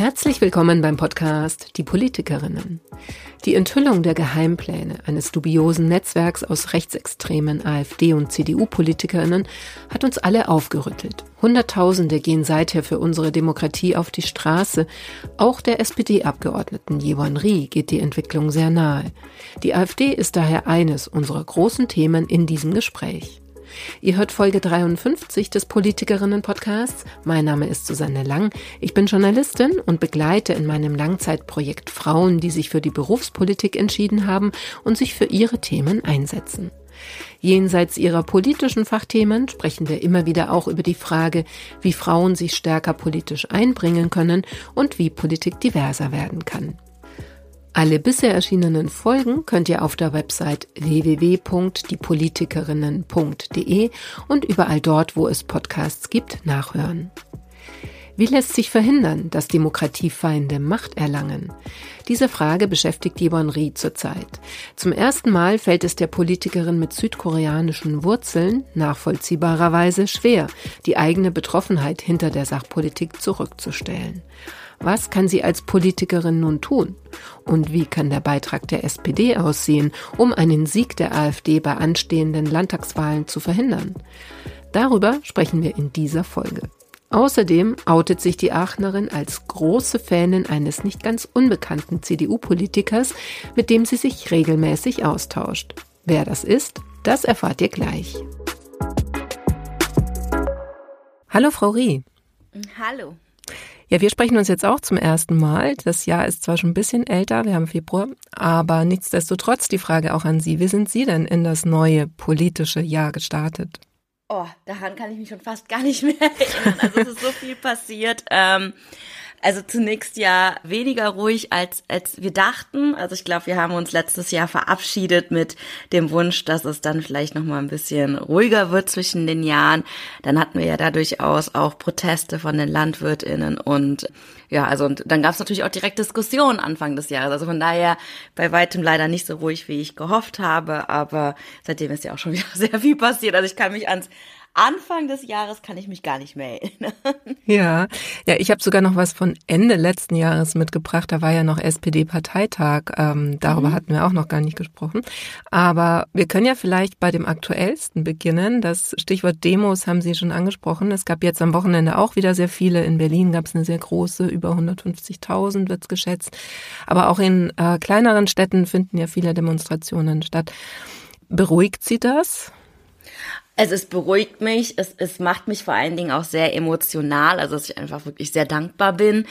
Herzlich willkommen beim Podcast Die Politikerinnen. Die Enthüllung der Geheimpläne eines dubiosen Netzwerks aus rechtsextremen AfD- und CDU-Politikerinnen hat uns alle aufgerüttelt. Hunderttausende gehen seither für unsere Demokratie auf die Straße. Auch der SPD-Abgeordneten Jewan Rie geht die Entwicklung sehr nahe. Die AfD ist daher eines unserer großen Themen in diesem Gespräch. Ihr hört Folge 53 des Politikerinnen-Podcasts. Mein Name ist Susanne Lang. Ich bin Journalistin und begleite in meinem Langzeitprojekt Frauen, die sich für die Berufspolitik entschieden haben und sich für ihre Themen einsetzen. Jenseits ihrer politischen Fachthemen sprechen wir immer wieder auch über die Frage, wie Frauen sich stärker politisch einbringen können und wie Politik diverser werden kann. Alle bisher erschienenen Folgen könnt ihr auf der Website www.diepolitikerinnen.de und überall dort, wo es Podcasts gibt, nachhören. Wie lässt sich verhindern, dass Demokratiefeinde Macht erlangen? Diese Frage beschäftigt Yvonne Rie zurzeit. Zum ersten Mal fällt es der Politikerin mit südkoreanischen Wurzeln nachvollziehbarerweise schwer, die eigene Betroffenheit hinter der Sachpolitik zurückzustellen. Was kann sie als Politikerin nun tun? Und wie kann der Beitrag der SPD aussehen, um einen Sieg der AfD bei anstehenden Landtagswahlen zu verhindern? Darüber sprechen wir in dieser Folge. Außerdem outet sich die Aachenerin als große Fanin eines nicht ganz unbekannten CDU-Politikers, mit dem sie sich regelmäßig austauscht. Wer das ist, das erfahrt ihr gleich. Hallo Frau Rie. Hallo. Ja, wir sprechen uns jetzt auch zum ersten Mal. Das Jahr ist zwar schon ein bisschen älter, wir haben Februar, aber nichtsdestotrotz die Frage auch an Sie. Wie sind Sie denn in das neue politische Jahr gestartet? Oh, daran kann ich mich schon fast gar nicht mehr erinnern. Also es ist so viel passiert. Ähm, also zunächst ja weniger ruhig als als wir dachten. Also ich glaube, wir haben uns letztes Jahr verabschiedet mit dem Wunsch, dass es dann vielleicht noch mal ein bisschen ruhiger wird zwischen den Jahren. Dann hatten wir ja da durchaus auch Proteste von den Landwirtinnen und ja, also und dann gab es natürlich auch direkt Diskussionen Anfang des Jahres. Also von daher bei weitem leider nicht so ruhig, wie ich gehofft habe, aber seitdem ist ja auch schon wieder sehr viel passiert. Also ich kann mich ans Anfang des Jahres kann ich mich gar nicht mehr erinnern. Ja, ja, ich habe sogar noch was von Ende letzten Jahres mitgebracht. Da war ja noch SPD-Parteitag. Ähm, darüber mhm. hatten wir auch noch gar nicht gesprochen. Aber wir können ja vielleicht bei dem aktuellsten beginnen. Das Stichwort Demos haben Sie schon angesprochen. Es gab jetzt am Wochenende auch wieder sehr viele. In Berlin gab es eine sehr große, über 150.000 wird's geschätzt. Aber auch in äh, kleineren Städten finden ja viele Demonstrationen statt. Beruhigt Sie das? Also es beruhigt mich, es, es macht mich vor allen Dingen auch sehr emotional, also dass ich einfach wirklich sehr dankbar bin.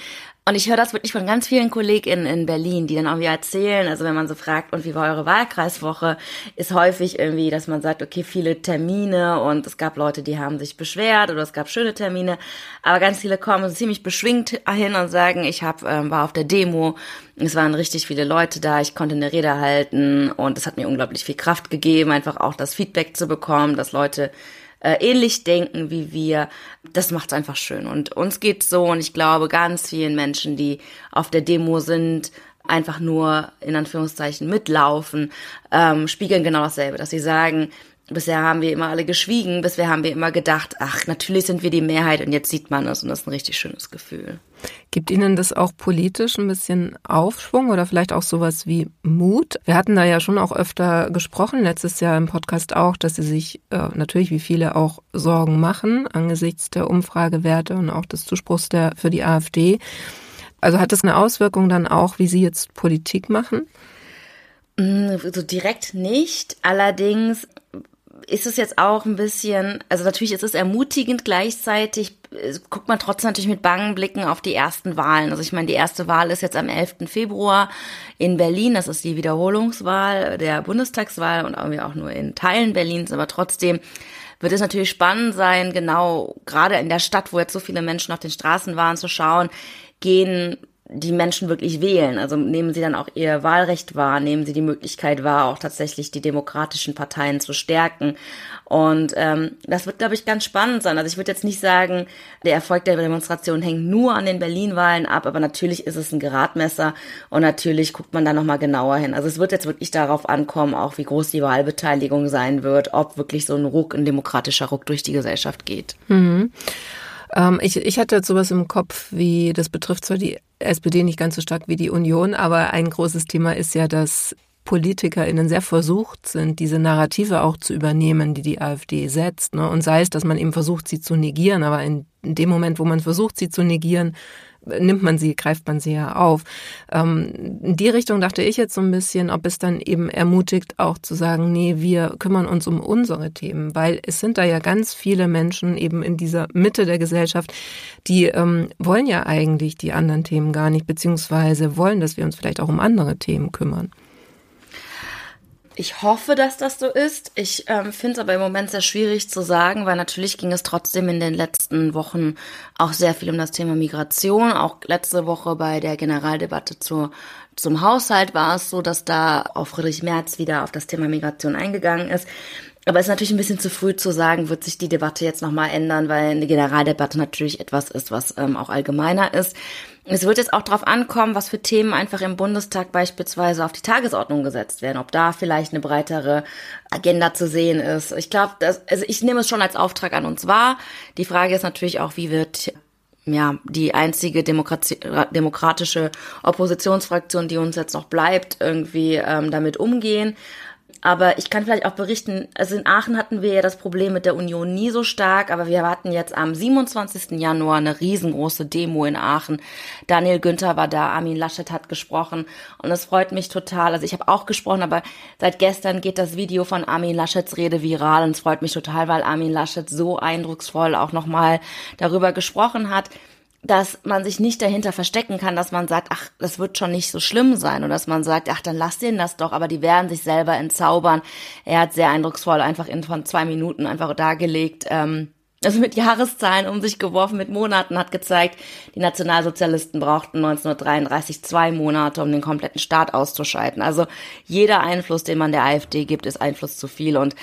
Und ich höre das wirklich von ganz vielen KollegInnen in Berlin, die dann auch wieder erzählen, also wenn man so fragt, und wie war eure Wahlkreiswoche, ist häufig irgendwie, dass man sagt, okay, viele Termine und es gab Leute, die haben sich beschwert oder es gab schöne Termine, aber ganz viele kommen ziemlich beschwingt hin und sagen, ich hab, ähm, war auf der Demo, es waren richtig viele Leute da, ich konnte eine Rede halten und es hat mir unglaublich viel Kraft gegeben, einfach auch das Feedback zu bekommen, dass Leute äh, ähnlich denken wie wir. Das macht es einfach schön. Und uns geht's so und ich glaube ganz vielen Menschen, die auf der Demo sind, einfach nur in Anführungszeichen mitlaufen, ähm, spiegeln genau dasselbe, dass sie sagen, Bisher haben wir immer alle geschwiegen, bisher haben wir immer gedacht, ach, natürlich sind wir die Mehrheit und jetzt sieht man es und das ist ein richtig schönes Gefühl. Gibt Ihnen das auch politisch ein bisschen Aufschwung oder vielleicht auch sowas wie Mut? Wir hatten da ja schon auch öfter gesprochen, letztes Jahr im Podcast auch, dass Sie sich äh, natürlich wie viele auch Sorgen machen angesichts der Umfragewerte und auch des Zuspruchs der, für die AfD. Also hat das eine Auswirkung dann auch, wie Sie jetzt Politik machen? Mm, so direkt nicht. Allerdings ist es jetzt auch ein bisschen, also natürlich ist es ermutigend, gleichzeitig äh, guckt man trotzdem natürlich mit bangen Blicken auf die ersten Wahlen. Also ich meine, die erste Wahl ist jetzt am 11. Februar in Berlin, das ist die Wiederholungswahl der Bundestagswahl und irgendwie auch nur in Teilen Berlins, aber trotzdem wird es natürlich spannend sein, genau gerade in der Stadt, wo jetzt so viele Menschen auf den Straßen waren, zu schauen, gehen die Menschen wirklich wählen. Also nehmen sie dann auch ihr Wahlrecht wahr, nehmen sie die Möglichkeit wahr, auch tatsächlich die demokratischen Parteien zu stärken. Und ähm, das wird, glaube ich, ganz spannend sein. Also ich würde jetzt nicht sagen, der Erfolg der Demonstration hängt nur an den Berlin-Wahlen ab, aber natürlich ist es ein Geradmesser und natürlich guckt man da nochmal genauer hin. Also es wird jetzt wirklich darauf ankommen, auch wie groß die Wahlbeteiligung sein wird, ob wirklich so ein Ruck, ein demokratischer Ruck durch die Gesellschaft geht. Mhm. Ähm, ich, ich hatte jetzt sowas im Kopf wie, das betrifft zwar die SPD nicht ganz so stark wie die Union, aber ein großes Thema ist ja, dass PolitikerInnen sehr versucht sind, diese Narrative auch zu übernehmen, die die AfD setzt. Ne? Und sei es, dass man eben versucht, sie zu negieren, aber in, in dem Moment, wo man versucht, sie zu negieren, nimmt man sie, greift man sie ja auf. Ähm, in die Richtung dachte ich jetzt so ein bisschen, ob es dann eben ermutigt, auch zu sagen, nee, wir kümmern uns um unsere Themen, weil es sind da ja ganz viele Menschen eben in dieser Mitte der Gesellschaft, die ähm, wollen ja eigentlich die anderen Themen gar nicht, beziehungsweise wollen, dass wir uns vielleicht auch um andere Themen kümmern. Ich hoffe, dass das so ist. Ich ähm, finde es aber im Moment sehr schwierig zu sagen, weil natürlich ging es trotzdem in den letzten Wochen auch sehr viel um das Thema Migration. Auch letzte Woche bei der Generaldebatte zur, zum Haushalt war es so, dass da auch Friedrich Merz wieder auf das Thema Migration eingegangen ist. Aber es ist natürlich ein bisschen zu früh zu sagen, wird sich die Debatte jetzt nochmal ändern, weil eine Generaldebatte natürlich etwas ist, was ähm, auch allgemeiner ist. Es wird jetzt auch darauf ankommen, was für Themen einfach im Bundestag beispielsweise auf die Tagesordnung gesetzt werden, ob da vielleicht eine breitere Agenda zu sehen ist. Ich glaube, also ich nehme es schon als Auftrag an uns wahr. Die Frage ist natürlich auch, wie wird ja, die einzige Demokratie, demokratische Oppositionsfraktion, die uns jetzt noch bleibt, irgendwie ähm, damit umgehen. Aber ich kann vielleicht auch berichten, also in Aachen hatten wir ja das Problem mit der Union nie so stark, aber wir hatten jetzt am 27. Januar eine riesengroße Demo in Aachen. Daniel Günther war da, Armin Laschet hat gesprochen und es freut mich total. Also ich habe auch gesprochen, aber seit gestern geht das Video von Armin Laschets Rede viral und es freut mich total, weil Armin Laschet so eindrucksvoll auch nochmal darüber gesprochen hat dass man sich nicht dahinter verstecken kann, dass man sagt, ach, das wird schon nicht so schlimm sein oder dass man sagt, ach, dann lass denen das doch, aber die werden sich selber entzaubern. Er hat sehr eindrucksvoll einfach in von zwei Minuten einfach dargelegt, ähm, also mit Jahreszahlen um sich geworfen, mit Monaten, hat gezeigt, die Nationalsozialisten brauchten 1933 zwei Monate, um den kompletten Staat auszuschalten. Also jeder Einfluss, den man der AfD gibt, ist Einfluss zu viel und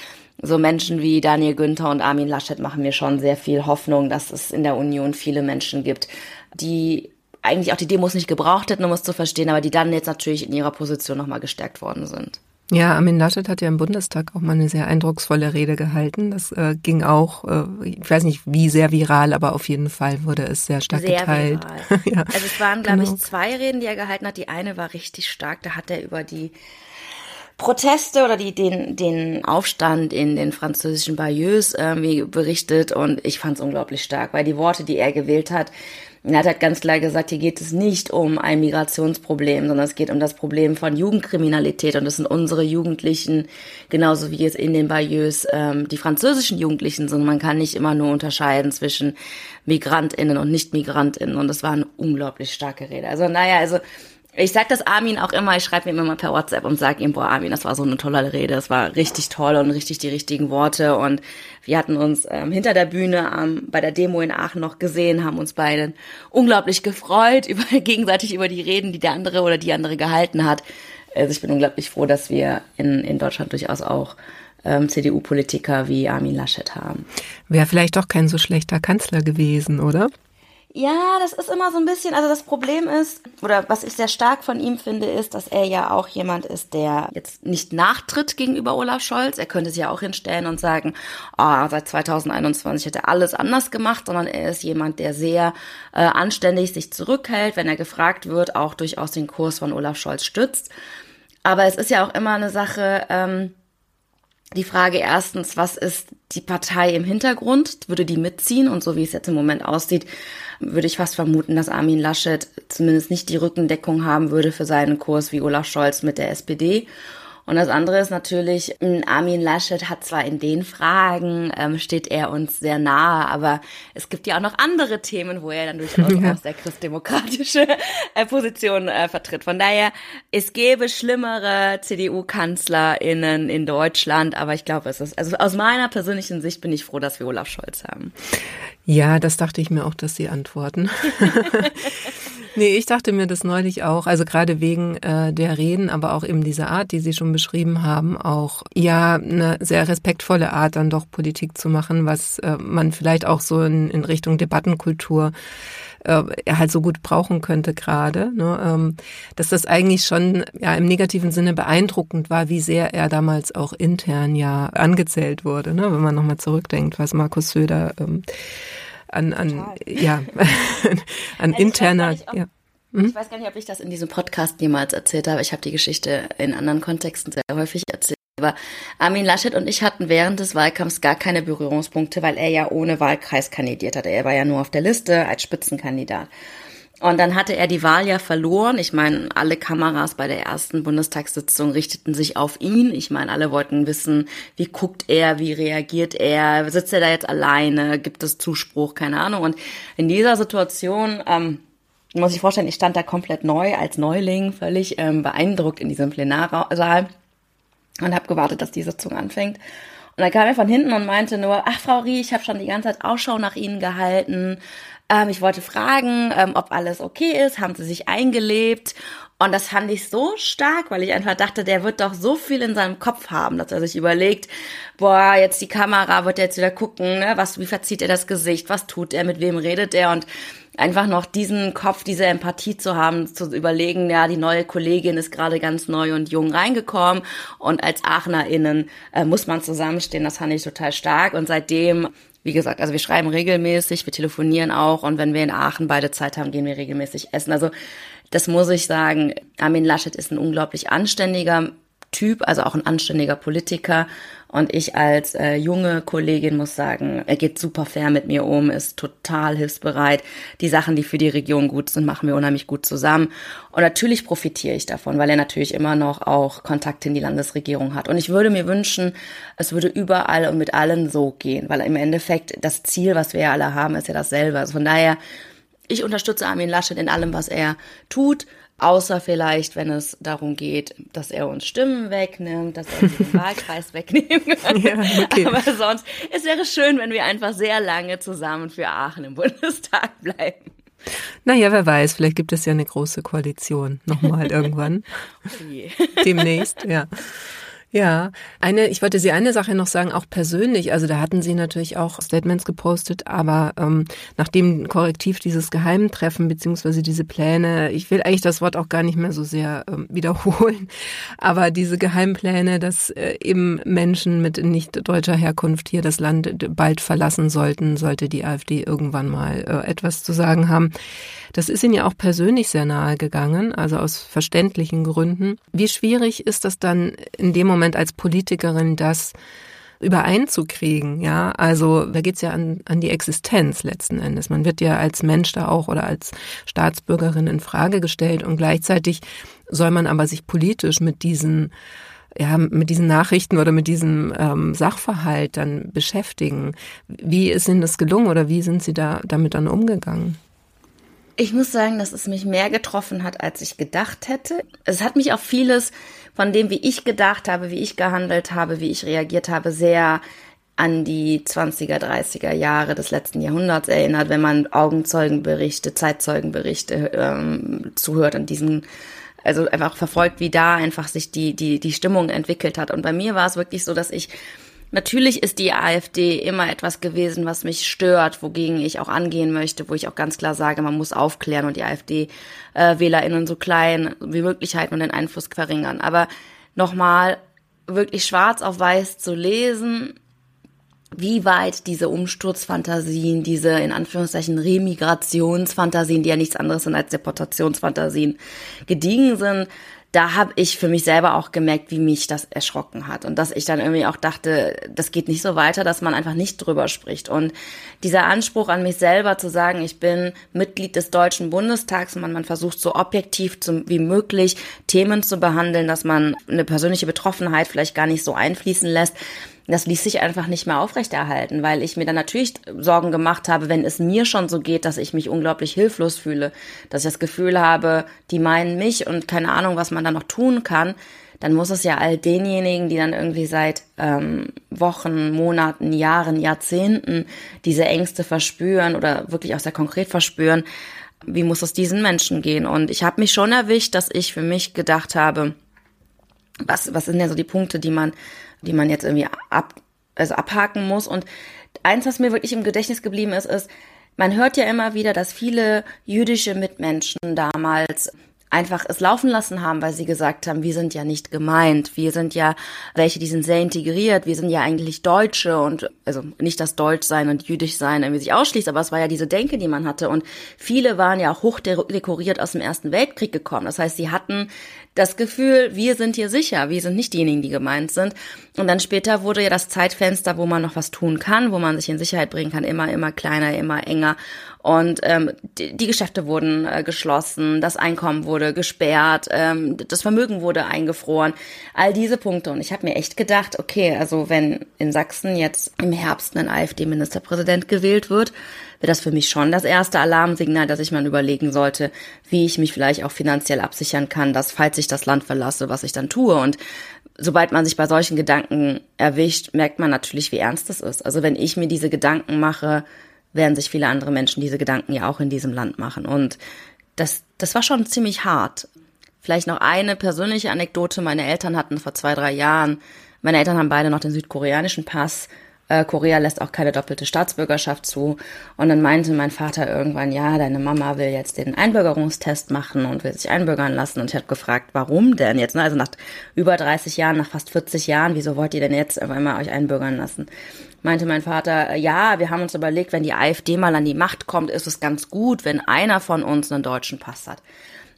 so Menschen wie Daniel Günther und Armin Laschet machen mir schon sehr viel Hoffnung, dass es in der Union viele Menschen gibt, die eigentlich auch die Demos nicht gebraucht hätten, um es zu verstehen, aber die dann jetzt natürlich in ihrer Position nochmal gestärkt worden sind. Ja, Armin Laschet hat ja im Bundestag auch mal eine sehr eindrucksvolle Rede gehalten. Das äh, ging auch, äh, ich weiß nicht wie sehr viral, aber auf jeden Fall wurde es sehr stark sehr geteilt. ja. Also es waren, glaube genau. ich, zwei Reden, die er gehalten hat. Die eine war richtig stark, da hat er über die Proteste oder die, den, den Aufstand in den französischen Bayeux irgendwie berichtet und ich fand es unglaublich stark, weil die Worte, die er gewählt hat, er hat halt ganz klar gesagt, hier geht es nicht um ein Migrationsproblem, sondern es geht um das Problem von Jugendkriminalität und das sind unsere Jugendlichen, genauso wie es in den Bayeux ähm, die französischen Jugendlichen sind. Man kann nicht immer nur unterscheiden zwischen MigrantInnen und Nicht-MigrantInnen und das war eine unglaublich starke Rede. Also naja, also ich sag das Armin auch immer, ich schreibe ihm immer per WhatsApp und sag ihm, boah, Armin, das war so eine tolle Rede, das war richtig toll und richtig die richtigen Worte. Und wir hatten uns ähm, hinter der Bühne ähm, bei der Demo in Aachen noch gesehen, haben uns beide unglaublich gefreut, über, gegenseitig über die Reden, die der andere oder die andere gehalten hat. Also ich bin unglaublich froh, dass wir in, in Deutschland durchaus auch ähm, CDU-Politiker wie Armin Laschet haben. Wäre vielleicht doch kein so schlechter Kanzler gewesen, oder? Ja, das ist immer so ein bisschen, also das Problem ist, oder was ich sehr stark von ihm finde, ist, dass er ja auch jemand ist, der jetzt nicht nachtritt gegenüber Olaf Scholz. Er könnte sich ja auch hinstellen und sagen, oh, seit 2021 hat er alles anders gemacht, sondern er ist jemand, der sehr äh, anständig sich zurückhält, wenn er gefragt wird, auch durchaus den Kurs von Olaf Scholz stützt. Aber es ist ja auch immer eine Sache, ähm, die Frage erstens, was ist die Partei im Hintergrund? Würde die mitziehen? Und so wie es jetzt im Moment aussieht, würde ich fast vermuten, dass Armin Laschet zumindest nicht die Rückendeckung haben würde für seinen Kurs wie Olaf Scholz mit der SPD. Und das andere ist natürlich, hm, Armin Laschet hat zwar in den Fragen, ähm, steht er uns sehr nahe, aber es gibt ja auch noch andere Themen, wo er dann durchaus ja. auch sehr christdemokratische äh, Positionen äh, vertritt. Von daher, es gäbe schlimmere CDU-KanzlerInnen in Deutschland, aber ich glaube, es ist, also aus meiner persönlichen Sicht bin ich froh, dass wir Olaf Scholz haben. Ja, das dachte ich mir auch, dass Sie antworten. nee, ich dachte mir das neulich auch, also gerade wegen äh, der Reden, aber auch eben dieser Art, die Sie schon beschrieben haben, auch ja eine sehr respektvolle Art, dann doch Politik zu machen, was äh, man vielleicht auch so in, in Richtung Debattenkultur äh, halt so gut brauchen könnte gerade. Ne? Ähm, dass das eigentlich schon ja im negativen Sinne beeindruckend war, wie sehr er damals auch intern ja angezählt wurde, ne? wenn man nochmal zurückdenkt, was Markus Söder ähm, an, an ja, an interner. ja. Mhm. Ich weiß gar nicht, ob ich das in diesem Podcast jemals erzählt habe. Ich habe die Geschichte in anderen Kontexten sehr häufig erzählt. Aber Armin Laschet und ich hatten während des Wahlkampfs gar keine Berührungspunkte, weil er ja ohne Wahlkreis kandidiert hat. Er war ja nur auf der Liste als Spitzenkandidat. Und dann hatte er die Wahl ja verloren. Ich meine, alle Kameras bei der ersten Bundestagssitzung richteten sich auf ihn. Ich meine, alle wollten wissen, wie guckt er, wie reagiert er, sitzt er da jetzt alleine, gibt es Zuspruch, keine Ahnung. Und in dieser Situation, ähm, muss ich vorstellen, ich stand da komplett neu als Neuling, völlig ähm, beeindruckt in diesem Plenarsaal und habe gewartet, dass die Sitzung anfängt. Und dann kam er von hinten und meinte nur, ach Frau Rie, ich habe schon die ganze Zeit Ausschau nach Ihnen gehalten. Ähm, ich wollte fragen, ähm, ob alles okay ist. Haben Sie sich eingelebt? Und das fand ich so stark, weil ich einfach dachte, der wird doch so viel in seinem Kopf haben, dass er sich überlegt, boah, jetzt die Kamera wird jetzt wieder gucken, ne, was, wie verzieht er das Gesicht, was tut er, mit wem redet er? Und einfach noch diesen Kopf, diese Empathie zu haben, zu überlegen, ja, die neue Kollegin ist gerade ganz neu und jung reingekommen. Und als AachnerInnen äh, muss man zusammenstehen, das fand ich total stark. Und seitdem wie gesagt, also wir schreiben regelmäßig, wir telefonieren auch und wenn wir in Aachen beide Zeit haben, gehen wir regelmäßig essen. Also das muss ich sagen. Armin Laschet ist ein unglaublich anständiger Typ, also auch ein anständiger Politiker. Und ich als äh, junge Kollegin muss sagen, er geht super fair mit mir um, ist total hilfsbereit. Die Sachen, die für die Region gut sind, machen wir unheimlich gut zusammen. Und natürlich profitiere ich davon, weil er natürlich immer noch auch Kontakte in die Landesregierung hat. Und ich würde mir wünschen, es würde überall und mit allen so gehen, weil im Endeffekt das Ziel, was wir ja alle haben, ist ja dasselbe. Also von daher, ich unterstütze Armin Laschet in allem, was er tut. Außer vielleicht, wenn es darum geht, dass er uns Stimmen wegnimmt, dass er den Wahlkreis wegnehmen kann. Ja, okay. Aber sonst, es wäre schön, wenn wir einfach sehr lange zusammen für Aachen im Bundestag bleiben. Naja, wer weiß, vielleicht gibt es ja eine große Koalition nochmal irgendwann. Okay. Demnächst, ja. Ja, eine, ich wollte Sie eine Sache noch sagen, auch persönlich. Also da hatten Sie natürlich auch Statements gepostet, aber ähm, nachdem korrektiv dieses Geheimtreffen beziehungsweise diese Pläne, ich will eigentlich das Wort auch gar nicht mehr so sehr ähm, wiederholen, aber diese Geheimpläne, dass äh, eben Menschen mit nicht deutscher Herkunft hier das Land bald verlassen sollten, sollte die AfD irgendwann mal äh, etwas zu sagen haben. Das ist Ihnen ja auch persönlich sehr nahe gegangen, also aus verständlichen Gründen. Wie schwierig ist das dann in dem Moment als Politikerin, das übereinzukriegen, ja. Also da geht's ja an, an die Existenz letzten Endes. Man wird ja als Mensch da auch oder als Staatsbürgerin in Frage gestellt und gleichzeitig soll man aber sich politisch mit diesen ja, mit diesen Nachrichten oder mit diesem ähm, Sachverhalt dann beschäftigen. Wie ist Ihnen das gelungen oder wie sind Sie da damit dann umgegangen? Ich muss sagen, dass es mich mehr getroffen hat, als ich gedacht hätte. Es hat mich auf vieles von dem, wie ich gedacht habe, wie ich gehandelt habe, wie ich reagiert habe, sehr an die 20er, 30er Jahre des letzten Jahrhunderts erinnert, wenn man Augenzeugenberichte, Zeitzeugenberichte ähm, zuhört und diesen also einfach verfolgt, wie da einfach sich die, die, die Stimmung entwickelt hat. Und bei mir war es wirklich so, dass ich Natürlich ist die AfD immer etwas gewesen, was mich stört, wogegen ich auch angehen möchte, wo ich auch ganz klar sage, man muss aufklären und die AfD-WählerInnen äh, so klein wie möglich halten und den Einfluss verringern. Aber nochmal wirklich schwarz auf weiß zu lesen, wie weit diese Umsturzfantasien, diese in Anführungszeichen Remigrationsfantasien, die ja nichts anderes sind als Deportationsfantasien, gediegen sind, da habe ich für mich selber auch gemerkt, wie mich das erschrocken hat und dass ich dann irgendwie auch dachte, das geht nicht so weiter, dass man einfach nicht drüber spricht. Und dieser Anspruch an mich selber zu sagen, ich bin Mitglied des Deutschen Bundestags und man, man versucht so objektiv zum, wie möglich Themen zu behandeln, dass man eine persönliche Betroffenheit vielleicht gar nicht so einfließen lässt, das ließ sich einfach nicht mehr aufrechterhalten, weil ich mir dann natürlich Sorgen gemacht habe, wenn es mir schon so geht, dass ich mich unglaublich hilflos fühle, dass ich das Gefühl habe, die meinen mich und keine Ahnung, was man da noch tun kann, dann muss es ja all denjenigen, die dann irgendwie seit ähm, Wochen, Monaten, Jahren, Jahrzehnten diese Ängste verspüren oder wirklich auch sehr konkret verspüren, wie muss es diesen Menschen gehen? Und ich habe mich schon erwischt, dass ich für mich gedacht habe, was, was sind denn so die Punkte, die man die man jetzt irgendwie ab, also abhaken muss. Und eins, was mir wirklich im Gedächtnis geblieben ist, ist, man hört ja immer wieder, dass viele jüdische Mitmenschen damals einfach es laufen lassen haben, weil sie gesagt haben, wir sind ja nicht gemeint, wir sind ja welche, die sind sehr integriert, wir sind ja eigentlich Deutsche und also nicht das Deutschsein und Jüdischsein irgendwie sich ausschließt, aber es war ja diese Denke, die man hatte und viele waren ja hochdekoriert aus dem Ersten Weltkrieg gekommen. Das heißt, sie hatten das Gefühl, wir sind hier sicher, wir sind nicht diejenigen, die gemeint sind. Und dann später wurde ja das Zeitfenster, wo man noch was tun kann, wo man sich in Sicherheit bringen kann, immer, immer kleiner, immer enger. Und ähm, die, die Geschäfte wurden äh, geschlossen, das Einkommen wurde gesperrt, ähm, das Vermögen wurde eingefroren, all diese Punkte. Und ich habe mir echt gedacht, okay, also wenn in Sachsen jetzt im Herbst ein AfD-Ministerpräsident gewählt wird, wäre das für mich schon das erste Alarmsignal, dass ich mal überlegen sollte, wie ich mich vielleicht auch finanziell absichern kann, dass falls ich das Land verlasse, was ich dann tue. Und sobald man sich bei solchen Gedanken erwischt, merkt man natürlich, wie ernst das ist. Also wenn ich mir diese Gedanken mache, werden sich viele andere Menschen diese Gedanken ja auch in diesem Land machen. Und das, das war schon ziemlich hart. Vielleicht noch eine persönliche Anekdote. Meine Eltern hatten vor zwei, drei Jahren, meine Eltern haben beide noch den südkoreanischen Pass äh, Korea lässt auch keine doppelte Staatsbürgerschaft zu. Und dann meinte mein Vater irgendwann, ja, deine Mama will jetzt den Einbürgerungstest machen und will sich einbürgern lassen. Und ich habe gefragt, warum denn jetzt? Ne? Also nach über 30 Jahren, nach fast 40 Jahren, wieso wollt ihr denn jetzt auf einmal euch einbürgern lassen? Meinte mein Vater, ja, wir haben uns überlegt, wenn die AfD mal an die Macht kommt, ist es ganz gut, wenn einer von uns einen deutschen Pass hat.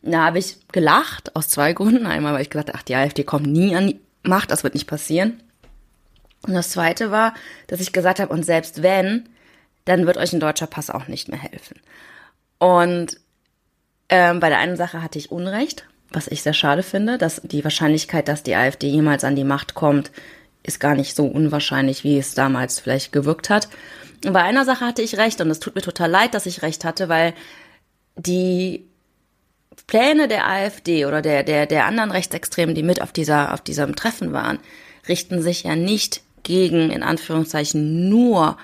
Da habe ich gelacht, aus zwei Gründen. Einmal, weil ich gesagt ach, die AfD kommt nie an die Macht, das wird nicht passieren. Und das zweite war, dass ich gesagt habe, und selbst wenn, dann wird euch ein deutscher Pass auch nicht mehr helfen. Und ähm, bei der einen Sache hatte ich Unrecht, was ich sehr schade finde, dass die Wahrscheinlichkeit, dass die AfD jemals an die Macht kommt, ist gar nicht so unwahrscheinlich, wie es damals vielleicht gewirkt hat. Und bei einer Sache hatte ich recht und es tut mir total leid, dass ich recht hatte, weil die Pläne der AfD oder der, der, der anderen Rechtsextremen, die mit auf dieser, auf diesem Treffen waren, richten sich ja nicht gegen, in Anführungszeichen, nur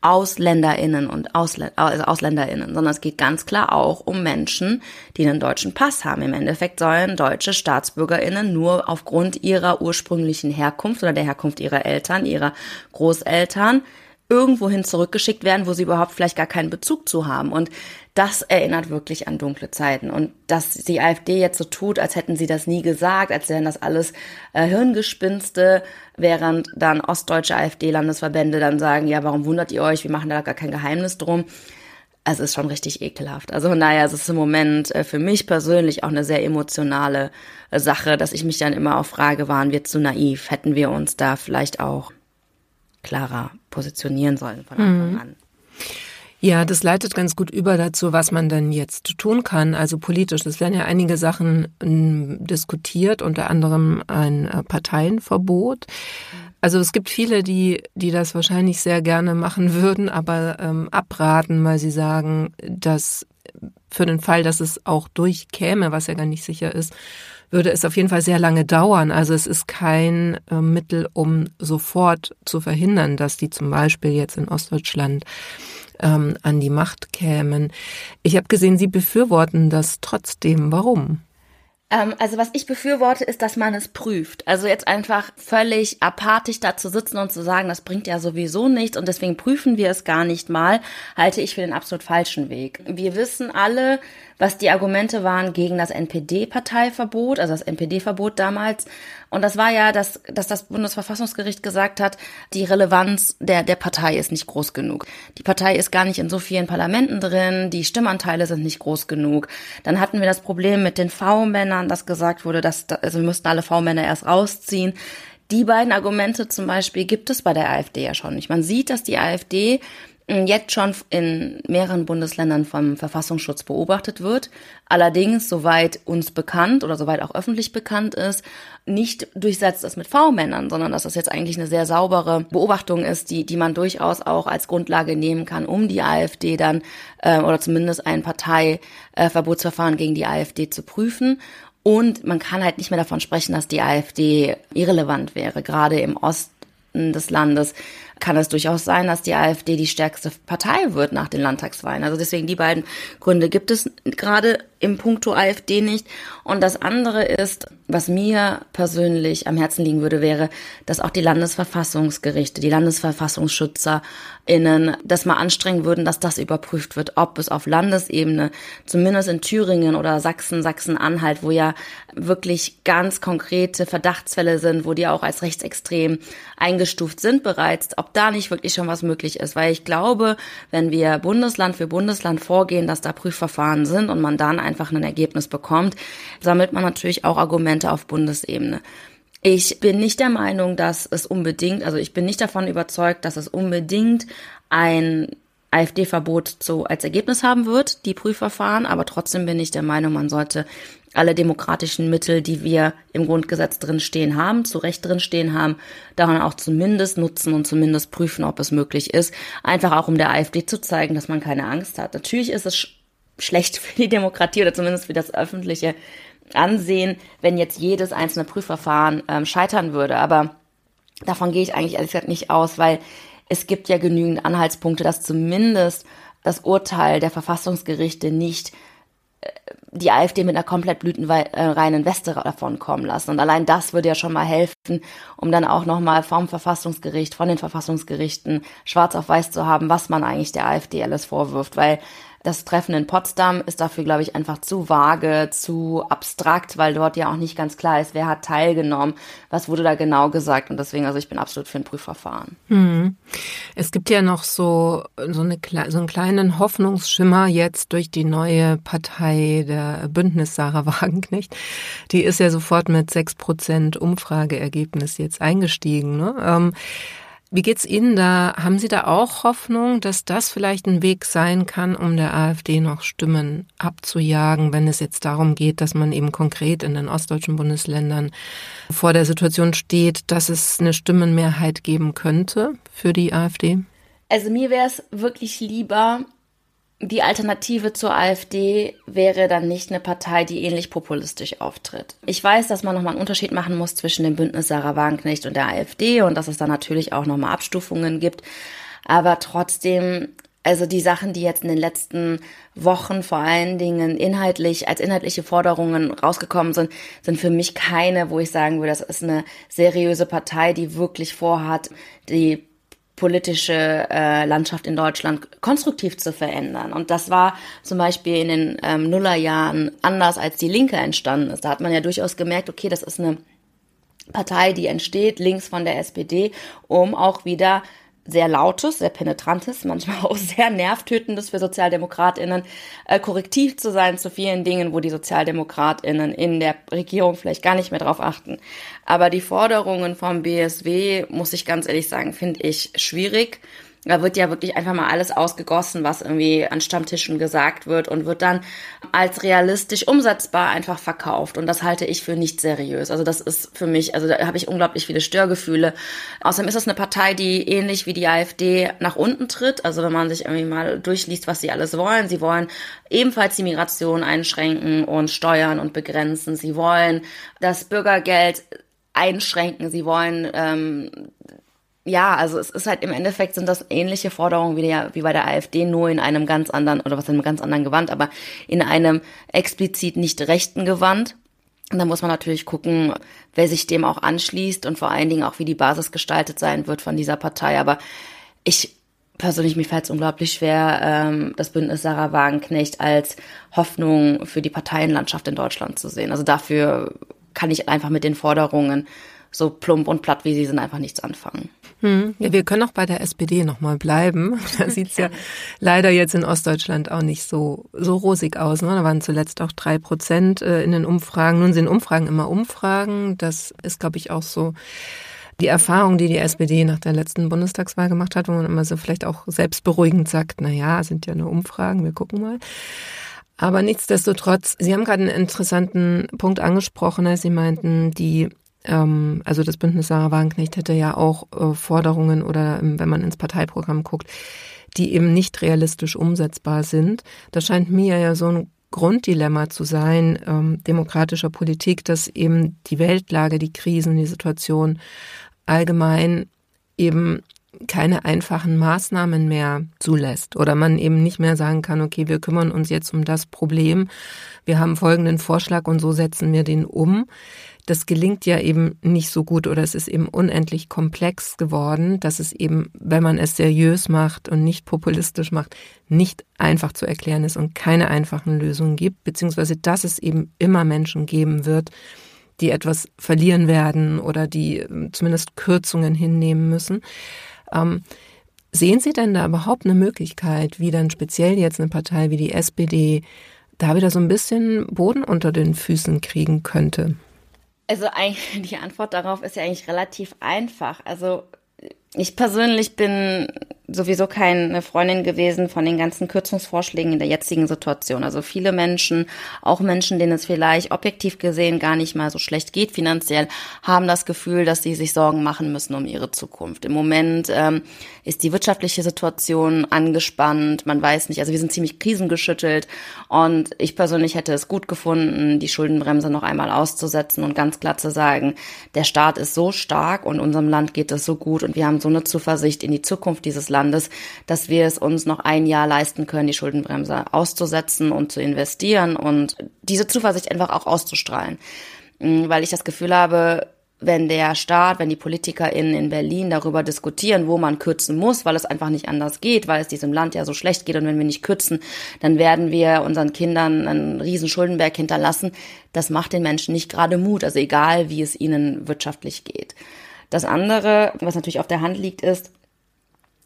AusländerInnen und Ausl also AusländerInnen, sondern es geht ganz klar auch um Menschen, die einen deutschen Pass haben. Im Endeffekt sollen deutsche StaatsbürgerInnen nur aufgrund ihrer ursprünglichen Herkunft oder der Herkunft ihrer Eltern, ihrer Großeltern irgendwohin zurückgeschickt werden, wo sie überhaupt vielleicht gar keinen Bezug zu haben. Und das erinnert wirklich an dunkle Zeiten. Und dass die AfD jetzt so tut, als hätten sie das nie gesagt, als wären das alles äh, Hirngespinste, während dann ostdeutsche AfD-Landesverbände dann sagen, ja, warum wundert ihr euch, wir machen da gar kein Geheimnis drum. Es ist schon richtig ekelhaft. Also daher es ist im Moment äh, für mich persönlich auch eine sehr emotionale äh, Sache, dass ich mich dann immer auch frage, waren wir zu naiv? Hätten wir uns da vielleicht auch klarer positionieren sollen von Anfang mhm. an. Ja, das leitet ganz gut über dazu, was man denn jetzt tun kann, also politisch. Es werden ja einige Sachen äh, diskutiert, unter anderem ein äh, Parteienverbot. Also es gibt viele, die, die das wahrscheinlich sehr gerne machen würden, aber ähm, abraten, weil sie sagen, dass für den Fall, dass es auch durchkäme, was ja gar nicht sicher ist, würde es auf jeden Fall sehr lange dauern. Also es ist kein äh, Mittel, um sofort zu verhindern, dass die zum Beispiel jetzt in Ostdeutschland ähm, an die Macht kämen. Ich habe gesehen, Sie befürworten das trotzdem. Warum? Ähm, also was ich befürworte, ist, dass man es prüft. Also jetzt einfach völlig apathisch da zu sitzen und zu sagen, das bringt ja sowieso nichts und deswegen prüfen wir es gar nicht mal, halte ich für den absolut falschen Weg. Wir wissen alle, was die Argumente waren gegen das NPD-Parteiverbot, also das NPD-Verbot damals. Und das war ja, dass, dass das Bundesverfassungsgericht gesagt hat, die Relevanz der, der Partei ist nicht groß genug. Die Partei ist gar nicht in so vielen Parlamenten drin, die Stimmanteile sind nicht groß genug. Dann hatten wir das Problem mit den V-Männern, dass gesagt wurde, dass also wir müssten alle V-Männer erst rausziehen. Die beiden Argumente zum Beispiel gibt es bei der AfD ja schon nicht. Man sieht, dass die AfD jetzt schon in mehreren Bundesländern vom Verfassungsschutz beobachtet wird. Allerdings, soweit uns bekannt oder soweit auch öffentlich bekannt ist, nicht durchsetzt ist mit V-Männern, sondern dass das jetzt eigentlich eine sehr saubere Beobachtung ist, die, die man durchaus auch als Grundlage nehmen kann, um die AfD dann äh, oder zumindest ein Parteiverbotsverfahren gegen die AfD zu prüfen. Und man kann halt nicht mehr davon sprechen, dass die AfD irrelevant wäre, gerade im Osten des Landes kann es durchaus sein, dass die AfD die stärkste Partei wird nach den Landtagswahlen. Also deswegen die beiden Gründe gibt es gerade im Punkto AfD nicht. Und das andere ist, was mir persönlich am Herzen liegen würde, wäre, dass auch die Landesverfassungsgerichte, die LandesverfassungsschützerInnen das mal anstrengen würden, dass das überprüft wird, ob es auf Landesebene, zumindest in Thüringen oder Sachsen, Sachsen-Anhalt, wo ja wirklich ganz konkrete Verdachtsfälle sind, wo die auch als rechtsextrem eingestuft sind bereits, ob da nicht wirklich schon was möglich ist. Weil ich glaube, wenn wir Bundesland für Bundesland vorgehen, dass da Prüfverfahren sind und man dann einfach ein Ergebnis bekommt, sammelt man natürlich auch Argumente auf Bundesebene. Ich bin nicht der Meinung, dass es unbedingt, also ich bin nicht davon überzeugt, dass es unbedingt ein AfD-Verbot so als Ergebnis haben wird, die Prüfverfahren, aber trotzdem bin ich der Meinung, man sollte alle demokratischen Mittel, die wir im Grundgesetz drin stehen haben, zu Recht drin stehen haben, daran auch zumindest nutzen und zumindest prüfen, ob es möglich ist. Einfach auch, um der AfD zu zeigen, dass man keine Angst hat. Natürlich ist es schlecht für die Demokratie oder zumindest für das öffentliche Ansehen, wenn jetzt jedes einzelne Prüfverfahren ähm, scheitern würde. Aber davon gehe ich eigentlich ehrlich gesagt nicht aus, weil es gibt ja genügend Anhaltspunkte, dass zumindest das Urteil der Verfassungsgerichte nicht äh, die AfD mit einer komplett blütenreinen Weste davon kommen lassen. Und allein das würde ja schon mal helfen, um dann auch nochmal vom Verfassungsgericht, von den Verfassungsgerichten schwarz auf weiß zu haben, was man eigentlich der AfD alles vorwirft. Weil das Treffen in Potsdam ist dafür, glaube ich, einfach zu vage, zu abstrakt, weil dort ja auch nicht ganz klar ist, wer hat teilgenommen, was wurde da genau gesagt. Und deswegen, also ich bin absolut für ein Prüfverfahren. Hm. Es gibt ja noch so, so, eine, so einen kleinen Hoffnungsschimmer jetzt durch die neue Partei der Bündnis Sarah Wagenknecht. Die ist ja sofort mit sechs Prozent Umfrageergebnis jetzt eingestiegen. Ne? Ähm, wie geht's Ihnen da? Haben Sie da auch Hoffnung, dass das vielleicht ein Weg sein kann, um der AfD noch Stimmen abzujagen, wenn es jetzt darum geht, dass man eben konkret in den ostdeutschen Bundesländern vor der Situation steht, dass es eine Stimmenmehrheit geben könnte für die AfD? Also mir wäre es wirklich lieber, die Alternative zur AfD wäre dann nicht eine Partei, die ähnlich populistisch auftritt. Ich weiß, dass man nochmal einen Unterschied machen muss zwischen dem Bündnis Sarah Wagenknecht und der AfD und dass es da natürlich auch nochmal Abstufungen gibt. Aber trotzdem, also die Sachen, die jetzt in den letzten Wochen vor allen Dingen inhaltlich, als inhaltliche Forderungen rausgekommen sind, sind für mich keine, wo ich sagen würde, das ist eine seriöse Partei, die wirklich vorhat, die politische äh, Landschaft in Deutschland konstruktiv zu verändern. Und das war zum Beispiel in den ähm, Nullerjahren anders, als die Linke entstanden ist. Da hat man ja durchaus gemerkt, okay, das ist eine Partei, die entsteht links von der SPD, um auch wieder sehr lautes, sehr penetrantes, manchmal auch sehr nervtötendes für SozialdemokratInnen, äh, korrektiv zu sein zu vielen Dingen, wo die SozialdemokratInnen in der Regierung vielleicht gar nicht mehr drauf achten. Aber die Forderungen vom BSW, muss ich ganz ehrlich sagen, finde ich schwierig. Da wird ja wirklich einfach mal alles ausgegossen, was irgendwie an Stammtischen gesagt wird und wird dann als realistisch umsetzbar einfach verkauft. Und das halte ich für nicht seriös. Also das ist für mich, also da habe ich unglaublich viele Störgefühle. Außerdem ist das eine Partei, die ähnlich wie die AfD nach unten tritt. Also wenn man sich irgendwie mal durchliest, was sie alles wollen. Sie wollen ebenfalls die Migration einschränken und steuern und begrenzen. Sie wollen das Bürgergeld einschränken. Sie wollen ähm, ja, also es ist halt im Endeffekt sind das ähnliche Forderungen wie, der, wie bei der AfD, nur in einem ganz anderen, oder was in einem ganz anderen Gewand, aber in einem explizit nicht rechten Gewand. Und da muss man natürlich gucken, wer sich dem auch anschließt und vor allen Dingen auch, wie die Basis gestaltet sein wird von dieser Partei. Aber ich persönlich, mir fällt es unglaublich schwer, ähm, das Bündnis Sarah Wagenknecht als Hoffnung für die Parteienlandschaft in Deutschland zu sehen. Also dafür kann ich einfach mit den Forderungen so plump und platt wie sie sind, einfach nichts anfangen. Hm. Ja, wir können auch bei der SPD nochmal bleiben. Da sieht's ja leider jetzt in Ostdeutschland auch nicht so, so rosig aus. Ne? Da waren zuletzt auch drei Prozent äh, in den Umfragen. Nun sind Umfragen immer Umfragen. Das ist, glaube ich, auch so die Erfahrung, die die SPD nach der letzten Bundestagswahl gemacht hat, wo man immer so vielleicht auch selbstberuhigend sagt, na ja, sind ja nur Umfragen, wir gucken mal. Aber nichtsdestotrotz, Sie haben gerade einen interessanten Punkt angesprochen, als Sie meinten, die ähm, also das Bündnis Sarah Wagenknecht hätte ja auch äh, Forderungen oder ähm, wenn man ins Parteiprogramm guckt, die eben nicht realistisch umsetzbar sind. Das scheint mir ja so ein Grunddilemma zu sein, ähm, demokratischer Politik, dass eben die Weltlage, die Krisen, die Situation allgemein eben keine einfachen Maßnahmen mehr zulässt oder man eben nicht mehr sagen kann, okay, wir kümmern uns jetzt um das Problem, wir haben folgenden Vorschlag und so setzen wir den um. Das gelingt ja eben nicht so gut oder es ist eben unendlich komplex geworden, dass es eben, wenn man es seriös macht und nicht populistisch macht, nicht einfach zu erklären ist und keine einfachen Lösungen gibt, beziehungsweise dass es eben immer Menschen geben wird, die etwas verlieren werden oder die ähm, zumindest Kürzungen hinnehmen müssen. Ähm, sehen Sie denn da überhaupt eine Möglichkeit, wie dann speziell jetzt eine Partei wie die SPD da wieder so ein bisschen Boden unter den Füßen kriegen könnte? Also eigentlich, die Antwort darauf ist ja eigentlich relativ einfach. Also ich persönlich bin sowieso keine Freundin gewesen von den ganzen Kürzungsvorschlägen in der jetzigen Situation. Also viele Menschen, auch Menschen, denen es vielleicht objektiv gesehen gar nicht mal so schlecht geht finanziell, haben das Gefühl, dass sie sich Sorgen machen müssen um ihre Zukunft. Im Moment ähm, ist die wirtschaftliche Situation angespannt. Man weiß nicht, also wir sind ziemlich krisengeschüttelt und ich persönlich hätte es gut gefunden, die Schuldenbremse noch einmal auszusetzen und ganz klar zu sagen, der Staat ist so stark und unserem Land geht es so gut und wir haben so eine Zuversicht in die Zukunft dieses Landes, dass wir es uns noch ein Jahr leisten können, die Schuldenbremse auszusetzen und zu investieren und diese Zuversicht einfach auch auszustrahlen. Mm, weil ich das Gefühl habe, wenn der Staat, wenn die PolitikerInnen in Berlin darüber diskutieren, wo man kürzen muss, weil es einfach nicht anders geht, weil es diesem Land ja so schlecht geht und wenn wir nicht kürzen, dann werden wir unseren Kindern einen riesen Schuldenberg hinterlassen. Das macht den Menschen nicht gerade Mut, also egal, wie es ihnen wirtschaftlich geht. Das andere, was natürlich auf der Hand liegt, ist,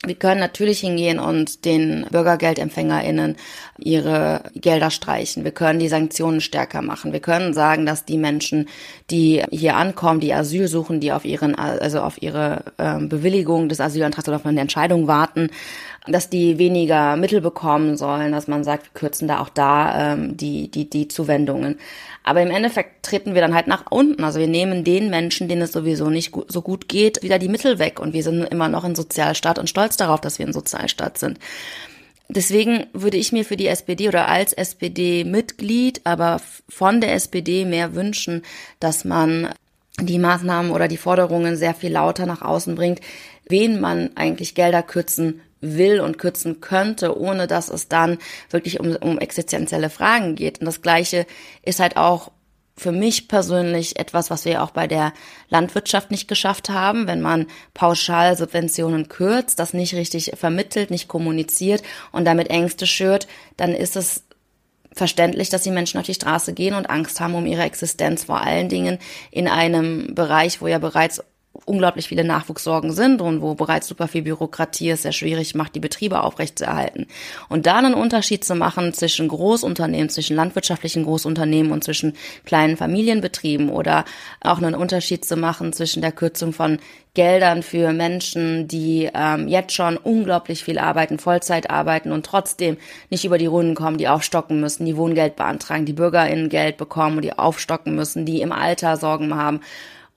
wir können natürlich hingehen und den BürgergeldempfängerInnen ihre Gelder streichen. Wir können die Sanktionen stärker machen. Wir können sagen, dass die Menschen, die hier ankommen, die Asyl suchen, die auf ihren, also auf ihre äh, Bewilligung des Asylantrags oder auf eine Entscheidung warten, dass die weniger Mittel bekommen sollen, dass man sagt, wir kürzen da auch da ähm, die, die, die Zuwendungen. Aber im Endeffekt treten wir dann halt nach unten. Also wir nehmen den Menschen, denen es sowieso nicht so gut geht, wieder die Mittel weg. Und wir sind immer noch ein Sozialstaat und stolz darauf, dass wir ein Sozialstaat sind. Deswegen würde ich mir für die SPD oder als SPD-Mitglied, aber von der SPD mehr wünschen, dass man die Maßnahmen oder die Forderungen sehr viel lauter nach außen bringt, wen man eigentlich Gelder kürzen will und kürzen könnte, ohne dass es dann wirklich um, um existenzielle Fragen geht. Und das Gleiche ist halt auch für mich persönlich etwas, was wir auch bei der Landwirtschaft nicht geschafft haben, wenn man pauschal Subventionen kürzt, das nicht richtig vermittelt, nicht kommuniziert und damit Ängste schürt, dann ist es verständlich, dass die Menschen auf die Straße gehen und Angst haben um ihre Existenz, vor allen Dingen in einem Bereich, wo ja bereits unglaublich viele Nachwuchssorgen sind und wo bereits super viel Bürokratie es sehr schwierig macht, die Betriebe aufrechtzuerhalten. Und da einen Unterschied zu machen zwischen Großunternehmen, zwischen landwirtschaftlichen Großunternehmen und zwischen kleinen Familienbetrieben oder auch einen Unterschied zu machen zwischen der Kürzung von Geldern für Menschen, die ähm, jetzt schon unglaublich viel arbeiten, Vollzeit arbeiten und trotzdem nicht über die Runden kommen, die aufstocken müssen, die Wohngeld beantragen, die BürgerInnen Geld bekommen und die aufstocken müssen, die im Alter Sorgen haben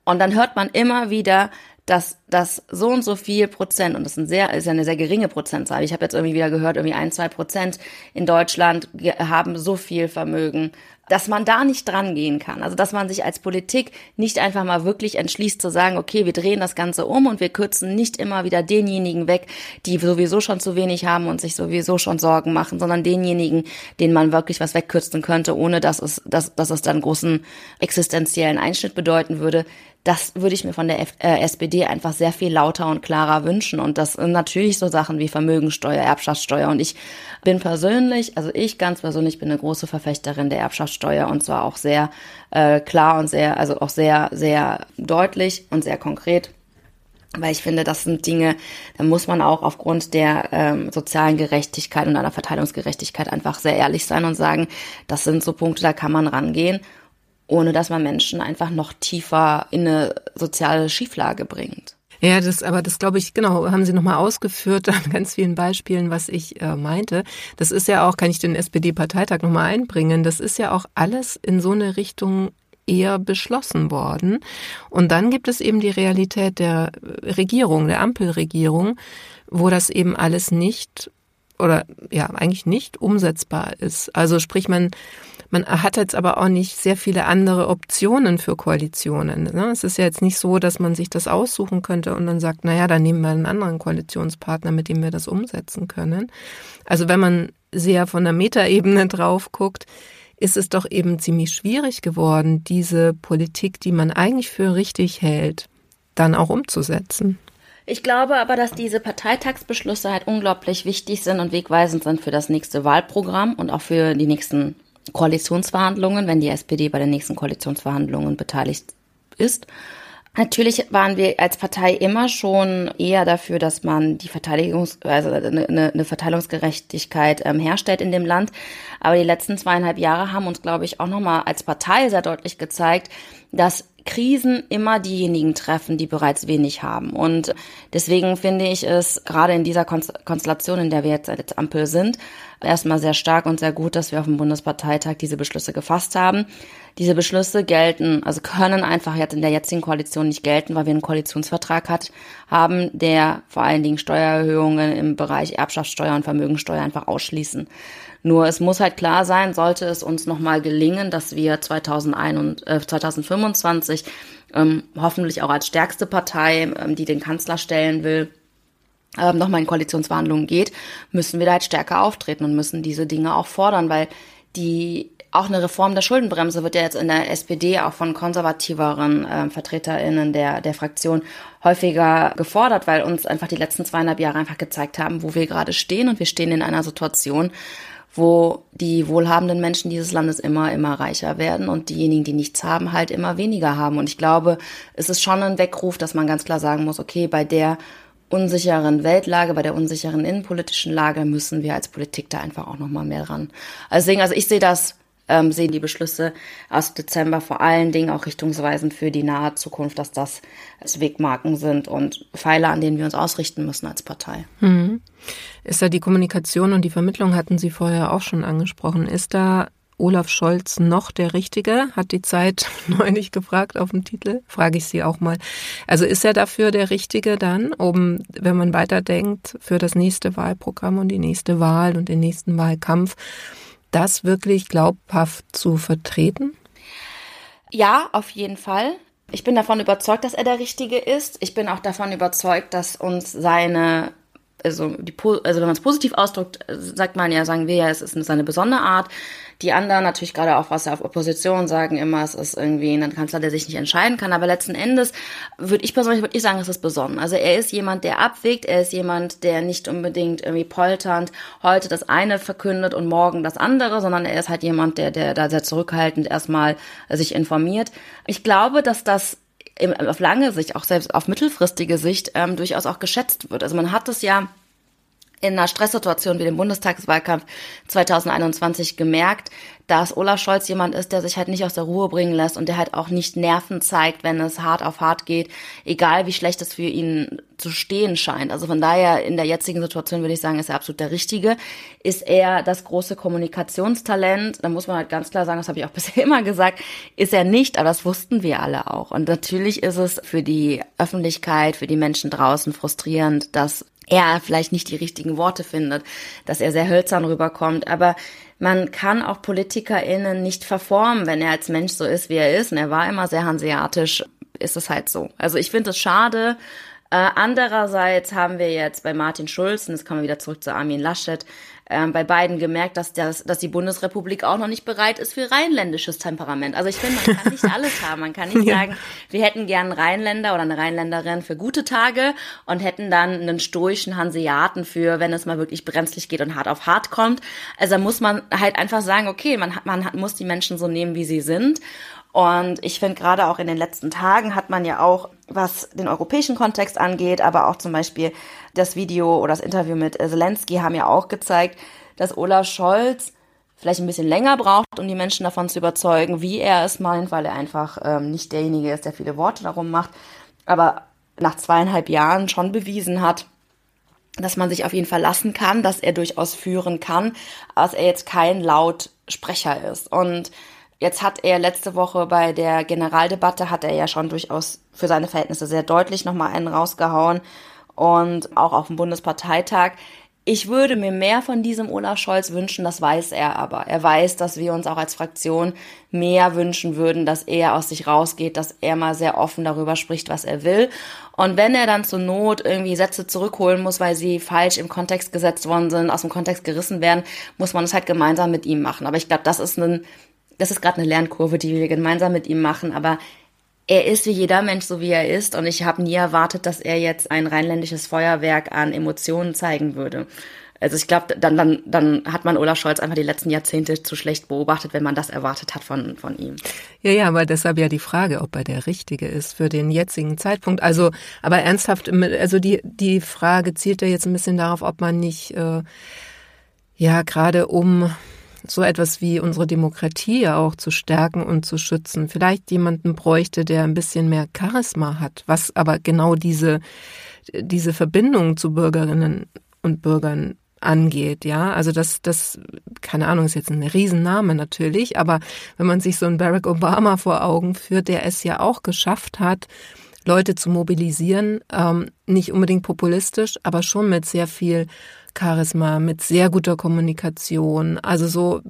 und dann hört man immer wieder, dass das so und so viel Prozent, und das ist, ein sehr, ist eine sehr geringe Prozentzahl, ich habe jetzt irgendwie wieder gehört, irgendwie ein, zwei Prozent in Deutschland haben so viel Vermögen, dass man da nicht dran gehen kann. Also dass man sich als Politik nicht einfach mal wirklich entschließt zu sagen, okay, wir drehen das Ganze um und wir kürzen nicht immer wieder denjenigen weg, die sowieso schon zu wenig haben und sich sowieso schon Sorgen machen, sondern denjenigen, denen man wirklich was wegkürzen könnte, ohne dass es, dass, dass es dann großen existenziellen Einschnitt bedeuten würde das würde ich mir von der F äh, SPD einfach sehr viel lauter und klarer wünschen. Und das sind natürlich so Sachen wie Vermögensteuer, Erbschaftssteuer. Und ich bin persönlich, also ich ganz persönlich bin eine große Verfechterin der Erbschaftssteuer und zwar auch sehr äh, klar und sehr, also auch sehr, sehr deutlich und sehr konkret. Weil ich finde, das sind Dinge, da muss man auch aufgrund der ähm, sozialen Gerechtigkeit und einer Verteilungsgerechtigkeit einfach sehr ehrlich sein und sagen, das sind so Punkte, da kann man rangehen ohne dass man Menschen einfach noch tiefer in eine soziale Schieflage bringt. Ja, das, aber das glaube ich, genau, haben Sie nochmal ausgeführt an ganz vielen Beispielen, was ich äh, meinte. Das ist ja auch, kann ich den SPD-Parteitag nochmal einbringen, das ist ja auch alles in so eine Richtung eher beschlossen worden. Und dann gibt es eben die Realität der Regierung, der Ampelregierung, wo das eben alles nicht oder ja, eigentlich nicht umsetzbar ist. Also sprich, man Man hat jetzt aber auch nicht sehr viele andere Optionen für Koalitionen. Ne? Es ist ja jetzt nicht so, dass man sich das aussuchen könnte und dann sagt, naja, dann nehmen wir einen anderen Koalitionspartner, mit dem wir das umsetzen können. Also wenn man sehr von der Metaebene drauf guckt, ist es doch eben ziemlich schwierig geworden, diese Politik, die man eigentlich für richtig hält, dann auch umzusetzen. Ich glaube aber, dass diese Parteitagsbeschlüsse halt unglaublich wichtig sind und wegweisend sind für das nächste Wahlprogramm und auch für die nächsten Koalitionsverhandlungen, wenn die SPD bei den nächsten Koalitionsverhandlungen beteiligt ist. Natürlich waren wir als Partei immer schon eher dafür, dass man die Verteidigungs-, also eine, eine Verteilungsgerechtigkeit ähm, herstellt in dem Land. Aber die letzten zweieinhalb Jahre haben uns, glaube ich, auch nochmal als Partei sehr deutlich gezeigt, dass Krisen immer diejenigen treffen, die bereits wenig haben. Und deswegen finde ich es gerade in dieser Konstellation, in der wir jetzt als Ampel sind, erstmal sehr stark und sehr gut, dass wir auf dem Bundesparteitag diese Beschlüsse gefasst haben. Diese Beschlüsse gelten, also können einfach jetzt in der jetzigen Koalition nicht gelten, weil wir einen Koalitionsvertrag hat, haben, der vor allen Dingen Steuererhöhungen im Bereich Erbschaftssteuer und Vermögensteuer einfach ausschließen. Nur es muss halt klar sein, sollte es uns nochmal gelingen, dass wir 2021, äh, 2025 ähm, hoffentlich auch als stärkste Partei, ähm, die den Kanzler stellen will, ähm, nochmal in Koalitionsverhandlungen geht, müssen wir da halt stärker auftreten und müssen diese Dinge auch fordern, weil die auch eine Reform der Schuldenbremse wird ja jetzt in der SPD auch von konservativeren äh, VertreterInnen der, der Fraktion häufiger gefordert, weil uns einfach die letzten zweieinhalb Jahre einfach gezeigt haben, wo wir gerade stehen. Und wir stehen in einer Situation, wo die wohlhabenden Menschen dieses Landes immer, immer reicher werden und diejenigen, die nichts haben, halt immer weniger haben. Und ich glaube, es ist schon ein Weckruf, dass man ganz klar sagen muss, okay, bei der unsicheren Weltlage, bei der unsicheren innenpolitischen Lage müssen wir als Politik da einfach auch nochmal mehr ran. Also deswegen, also ich sehe das ähm, sehen die Beschlüsse aus Dezember vor allen Dingen auch richtungsweisend für die nahe Zukunft, dass das Wegmarken sind und Pfeiler, an denen wir uns ausrichten müssen als Partei. Mhm. Ist da die Kommunikation und die Vermittlung hatten Sie vorher auch schon angesprochen. Ist da Olaf Scholz noch der Richtige? Hat die Zeit neulich gefragt auf dem Titel. Frage ich Sie auch mal. Also ist er dafür der Richtige dann, um, wenn man weiterdenkt, für das nächste Wahlprogramm und die nächste Wahl und den nächsten Wahlkampf, das wirklich glaubhaft zu vertreten? Ja, auf jeden Fall. Ich bin davon überzeugt, dass er der Richtige ist. Ich bin auch davon überzeugt, dass uns seine also, die, also wenn man es positiv ausdrückt, sagt man ja, sagen wir ja, es ist seine besondere Art. Die anderen natürlich gerade auch was auf Opposition sagen immer, es ist irgendwie ein Kanzler, der sich nicht entscheiden kann. Aber letzten Endes würde ich persönlich würde ich sagen, es ist besonnen. Also er ist jemand, der abwägt. Er ist jemand, der nicht unbedingt irgendwie polternd heute das eine verkündet und morgen das andere, sondern er ist halt jemand, der, der da sehr zurückhaltend erstmal sich informiert. Ich glaube, dass das auf lange Sicht, auch selbst auf mittelfristige Sicht, ähm, durchaus auch geschätzt wird. Also man hat es ja in einer Stresssituation wie dem Bundestagswahlkampf 2021 gemerkt, dass Olaf Scholz jemand ist, der sich halt nicht aus der Ruhe bringen lässt und der halt auch nicht Nerven zeigt, wenn es hart auf hart geht, egal wie schlecht es für ihn zu stehen scheint. Also von daher in der jetzigen Situation würde ich sagen, ist er absolut der Richtige. Ist er das große Kommunikationstalent? Da muss man halt ganz klar sagen, das habe ich auch bisher immer gesagt, ist er nicht, aber das wussten wir alle auch. Und natürlich ist es für die Öffentlichkeit, für die Menschen draußen frustrierend, dass er vielleicht nicht die richtigen Worte findet, dass er sehr hölzern rüberkommt. Aber man kann auch PolitikerInnen nicht verformen, wenn er als Mensch so ist, wie er ist. Und er war immer sehr hanseatisch, ist es halt so. Also ich finde es schade. Äh, andererseits haben wir jetzt bei Martin Schulz, und jetzt kommen wir wieder zurück zu Armin Laschet, ähm, bei beiden gemerkt, dass, das, dass die Bundesrepublik auch noch nicht bereit ist für rheinländisches Temperament. Also ich finde, man kann nicht alles haben. Man kann nicht ja. sagen, wir hätten gern einen Rheinländer oder eine Rheinländerin für gute Tage und hätten dann einen stoischen Hanseaten für, wenn es mal wirklich brenzlig geht und hart auf hart kommt. Also da muss man halt einfach sagen, okay, man, hat, man hat, muss die Menschen so nehmen, wie sie sind. Und ich finde gerade auch in den letzten Tagen hat man ja auch, was den europäischen Kontext angeht, aber auch zum Beispiel das Video oder das Interview mit Zelensky haben ja auch gezeigt, dass Olaf Scholz vielleicht ein bisschen länger braucht, um die Menschen davon zu überzeugen, wie er es meint, weil er einfach ähm, nicht derjenige ist, der viele Worte darum macht, aber nach zweieinhalb Jahren schon bewiesen hat, dass man sich auf ihn verlassen kann, dass er durchaus führen kann, dass er jetzt kein Lautsprecher ist. Und Jetzt hat er letzte Woche bei der Generaldebatte hat er ja schon durchaus für seine Verhältnisse sehr deutlich nochmal einen rausgehauen und auch auf dem Bundesparteitag. Ich würde mir mehr von diesem Olaf Scholz wünschen, das weiß er aber. Er weiß, dass wir uns auch als Fraktion mehr wünschen würden, dass er aus sich rausgeht, dass er mal sehr offen darüber spricht, was er will. Und wenn er dann zur Not irgendwie Sätze zurückholen muss, weil sie falsch im Kontext gesetzt worden sind, aus dem Kontext gerissen werden, muss man es halt gemeinsam mit ihm machen. Aber ich glaube, das ist ein, das ist gerade eine Lernkurve, die wir gemeinsam mit ihm machen. Aber er ist wie jeder Mensch, so wie er ist. Und ich habe nie erwartet, dass er jetzt ein rheinländisches Feuerwerk an Emotionen zeigen würde. Also ich glaube, dann, dann, dann hat man Olaf Scholz einfach die letzten Jahrzehnte zu schlecht beobachtet, wenn man das erwartet hat von, von ihm. Ja, ja, aber deshalb ja die Frage, ob er der Richtige ist für den jetzigen Zeitpunkt. Also, aber ernsthaft, also die, die Frage zielt ja jetzt ein bisschen darauf, ob man nicht, äh, ja, gerade um so etwas wie unsere Demokratie auch zu stärken und zu schützen, vielleicht jemanden bräuchte, der ein bisschen mehr Charisma hat, was aber genau diese, diese Verbindung zu Bürgerinnen und Bürgern angeht, ja. Also das, das, keine Ahnung, ist jetzt ein Riesenname natürlich, aber wenn man sich so einen Barack Obama vor Augen führt, der es ja auch geschafft hat, Leute zu mobilisieren, ähm, nicht unbedingt populistisch, aber schon mit sehr viel Charisma, mit sehr guter Kommunikation. Also so,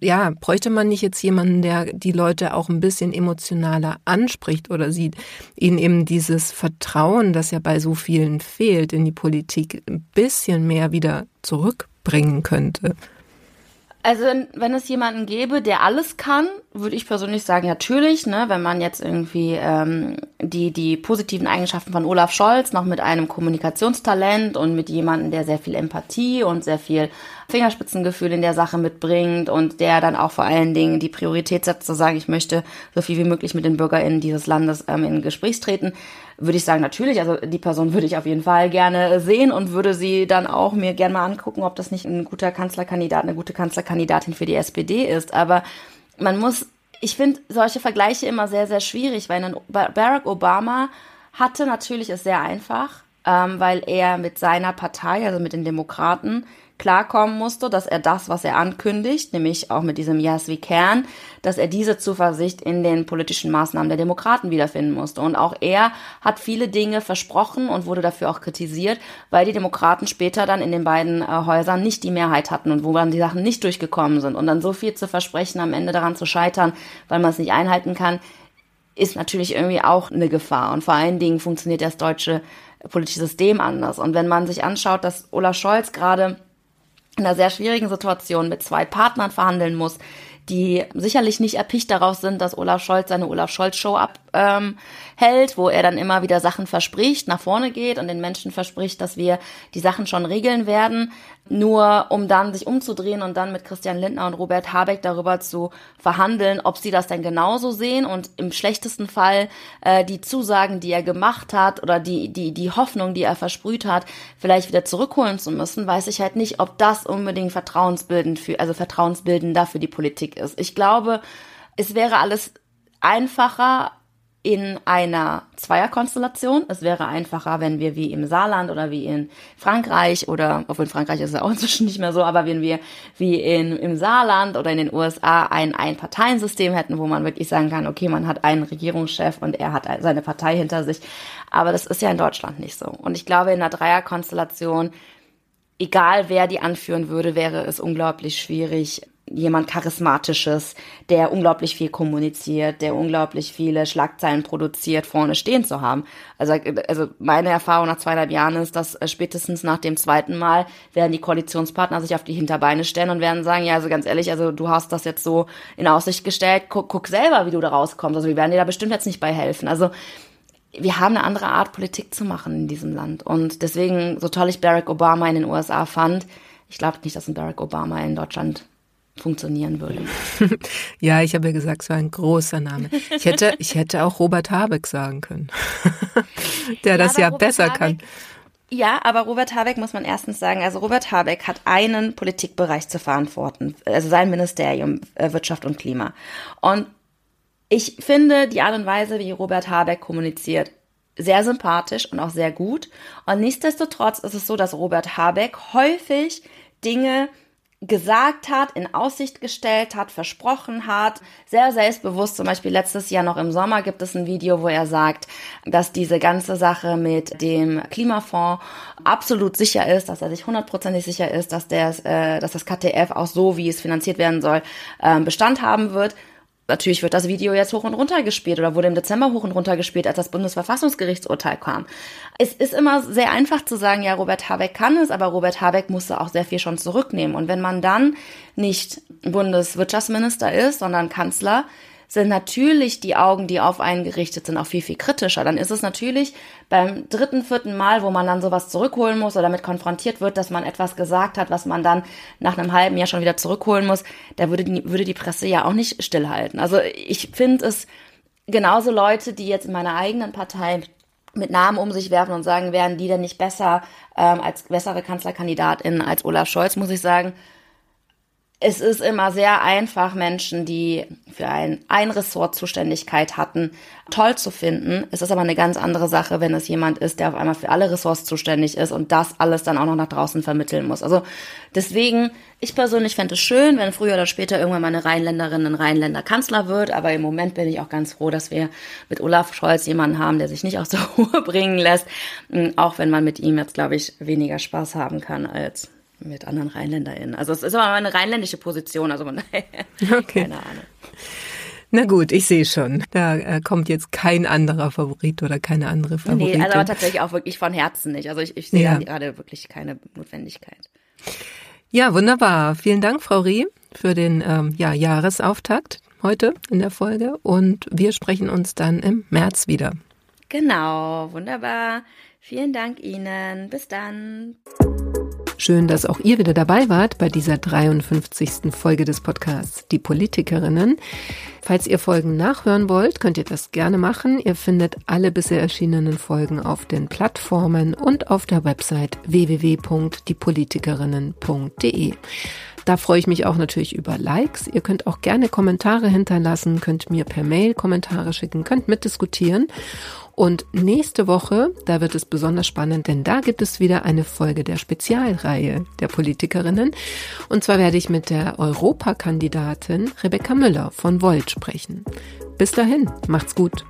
ja, bräuchte man nicht jetzt jemanden, der die Leute auch ein bisschen emotionaler anspricht oder sieht, ihnen eben dieses Vertrauen, das ja bei so vielen fehlt in die Politik, ein bisschen mehr wieder zurückbringen könnte. Also wenn, es jemanden gäbe, der alles kann, würde ich persönlich sagen, natürlich, ne, wenn man jetzt irgendwie ähm, die, die positiven Eigenschaften von Olaf Scholz noch mit einem Kommunikationstalent und mit jemandem, der sehr viel Empathie und sehr viel Fingerspitzengefühl in der Sache mitbringt und der dann auch vor allen Dingen die Priorität setzt, zu sagen, ich möchte so viel wie möglich mit den BürgerInnen dieses Landes ähm, in Gesprächs treten, würde ich sagen, natürlich, also die Person würde ich auf jeden Fall gerne sehen und würde sie dann auch mir gerne mal angucken, ob das nicht ein guter Kanzlerkandidat, eine gute Kanzlerkandidatin für die SPD ist. Aber man muss, ich finde solche Vergleiche immer sehr, sehr schwierig, weil Barack Obama hatte natürlich es sehr einfach, ähm, weil er mit seiner Partei, also mit den Demokraten, klarkommen musste, dass er das, was er ankündigt, nämlich auch mit diesem Yes, we can, dass er diese Zuversicht in den politischen Maßnahmen der Demokraten wiederfinden musste. Und auch er hat viele Dinge versprochen und wurde dafür auch kritisiert, weil die Demokraten später dann in den beiden äh, Häusern nicht die Mehrheit hatten und wo dann die Sachen nicht durchgekommen sind. Und dann so viel zu versprechen, am Ende daran zu scheitern, weil man es nicht einhalten kann, ist natürlich irgendwie auch eine Gefahr. Und vor allen Dingen funktioniert das deutsche politische System anders. Und wenn man sich anschaut, dass Olaf Scholz gerade in einer sehr schwierigen Situation mit zwei Partnern verhandeln muss, die sicherlich nicht erpicht darauf sind, dass Olaf Scholz seine Olaf Scholz Show abhält, ähm, wo er dann immer wieder Sachen verspricht, nach vorne geht und den Menschen verspricht, dass wir die Sachen schon regeln werden, nur um dann sich umzudrehen und dann mit Christian Lindner und Robert Habeck darüber zu verhandeln, ob sie das denn genauso sehen und im schlechtesten Fall äh, die Zusagen, die er gemacht hat oder die die die Hoffnung, die er versprüht hat, vielleicht wieder zurückholen zu müssen, weiß ich halt nicht, ob das unbedingt vertrauensbildend für also vertrauensbildender für die Politik ist. Ich glaube, es wäre alles einfacher in einer Zweierkonstellation. Es wäre einfacher, wenn wir wie im Saarland oder wie in Frankreich oder, obwohl in Frankreich ist es auch inzwischen nicht mehr so, aber wenn wir wie in, im Saarland oder in den USA ein Ein-Parteien-System hätten, wo man wirklich sagen kann, okay, man hat einen Regierungschef und er hat seine Partei hinter sich. Aber das ist ja in Deutschland nicht so. Und ich glaube, in einer Dreierkonstellation, egal wer die anführen würde, wäre es unglaublich schwierig, jemand Charismatisches, der unglaublich viel kommuniziert, der unglaublich viele Schlagzeilen produziert, vorne stehen zu haben. Also, also meine Erfahrung nach zweieinhalb Jahren ist, dass äh, spätestens nach dem zweiten Mal werden die Koalitionspartner sich auf die Hinterbeine stellen und werden sagen, ja, also ganz ehrlich, also du hast das jetzt so in Aussicht gestellt, guck, guck selber, wie du da rauskommst. Also wir werden dir da bestimmt jetzt nicht bei helfen. Also wir haben eine andere Art, Politik zu machen in diesem Land. Und deswegen, so toll ich Barack Obama in den USA fand, ich glaube nicht, dass ein Barack Obama in Deutschland funktionieren würde. ja, ich habe ja gesagt, es war ein großer Name. Ich hätte, ich hätte auch Robert Habeck sagen können, der ja, das ja Robert besser Habeck, kann. Ja, aber Robert Habeck muss man erstens sagen, also Robert Habeck hat einen Politikbereich zu verantworten, also sein Ministerium äh, Wirtschaft und Klima. Und ich finde die Art und Weise, wie Robert Habeck kommuniziert, sehr sympathisch und auch sehr gut. Und nichtsdestotrotz ist es so, dass Robert Habeck häufig Dinge gesagt hat, in Aussicht gestellt hat, versprochen hat, sehr selbstbewusst. Zum Beispiel letztes Jahr noch im Sommer gibt es ein Video, wo er sagt, dass diese ganze Sache mit dem Klimafonds absolut sicher ist, dass er sich hundertprozentig sicher ist, dass, der, äh, dass das KTF auch so, wie es finanziert werden soll, äh, Bestand haben wird. Natürlich wird das Video jetzt hoch und runter gespielt oder wurde im Dezember hoch und runter gespielt, als das Bundesverfassungsgerichtsurteil kam. Es ist immer sehr einfach zu sagen, ja, Robert Habeck kann es, aber Robert Habeck musste auch sehr viel schon zurücknehmen. Und wenn man dann nicht Bundeswirtschaftsminister ist, sondern Kanzler, sind natürlich die Augen, die auf einen gerichtet sind, auch viel, viel kritischer. Dann ist es natürlich beim dritten, vierten Mal, wo man dann sowas zurückholen muss oder damit konfrontiert wird, dass man etwas gesagt hat, was man dann nach einem halben Jahr schon wieder zurückholen muss, da würde die, würde die Presse ja auch nicht stillhalten. Also ich finde es genauso Leute, die jetzt in meiner eigenen Partei mit Namen um sich werfen und sagen, wären die denn nicht besser ähm, als bessere Kanzlerkandidatin als Olaf Scholz, muss ich sagen, es ist immer sehr einfach, Menschen, die für ein, ein Ressort Zuständigkeit hatten, toll zu finden. Es ist aber eine ganz andere Sache, wenn es jemand ist, der auf einmal für alle Ressorts zuständig ist und das alles dann auch noch nach draußen vermitteln muss. Also deswegen, ich persönlich fände es schön, wenn früher oder später irgendwann mal eine Rheinländerin ein Rheinländer Kanzler wird, aber im Moment bin ich auch ganz froh, dass wir mit Olaf Scholz jemanden haben, der sich nicht aus der Ruhe bringen lässt, auch wenn man mit ihm jetzt, glaube ich, weniger Spaß haben kann als mit anderen RheinländerInnen. Also es ist aber eine rheinländische Position, also von okay. keine Ahnung. Na gut, ich sehe schon. Da äh, kommt jetzt kein anderer Favorit oder keine andere Favoritin. Nee, also aber tatsächlich auch wirklich von Herzen nicht. Also ich, ich sehe ja. gerade wirklich keine Notwendigkeit. Ja, wunderbar. Vielen Dank, Frau Reh, für den ähm, ja, Jahresauftakt heute in der Folge. Und wir sprechen uns dann im März wieder. Genau, wunderbar. Vielen Dank Ihnen. Bis dann. Schön, dass auch ihr wieder dabei wart bei dieser 53. Folge des Podcasts Die Politikerinnen. Falls ihr Folgen nachhören wollt, könnt ihr das gerne machen. Ihr findet alle bisher erschienenen Folgen auf den Plattformen und auf der Website www.diepolitikerinnen.de. Da freue ich mich auch natürlich über Likes. Ihr könnt auch gerne Kommentare hinterlassen, könnt mir per Mail Kommentare schicken, könnt mitdiskutieren. Und nächste Woche, da wird es besonders spannend, denn da gibt es wieder eine Folge der Spezialreihe der Politikerinnen. Und zwar werde ich mit der Europakandidatin Rebecca Müller von Volt sprechen. Bis dahin, macht's gut.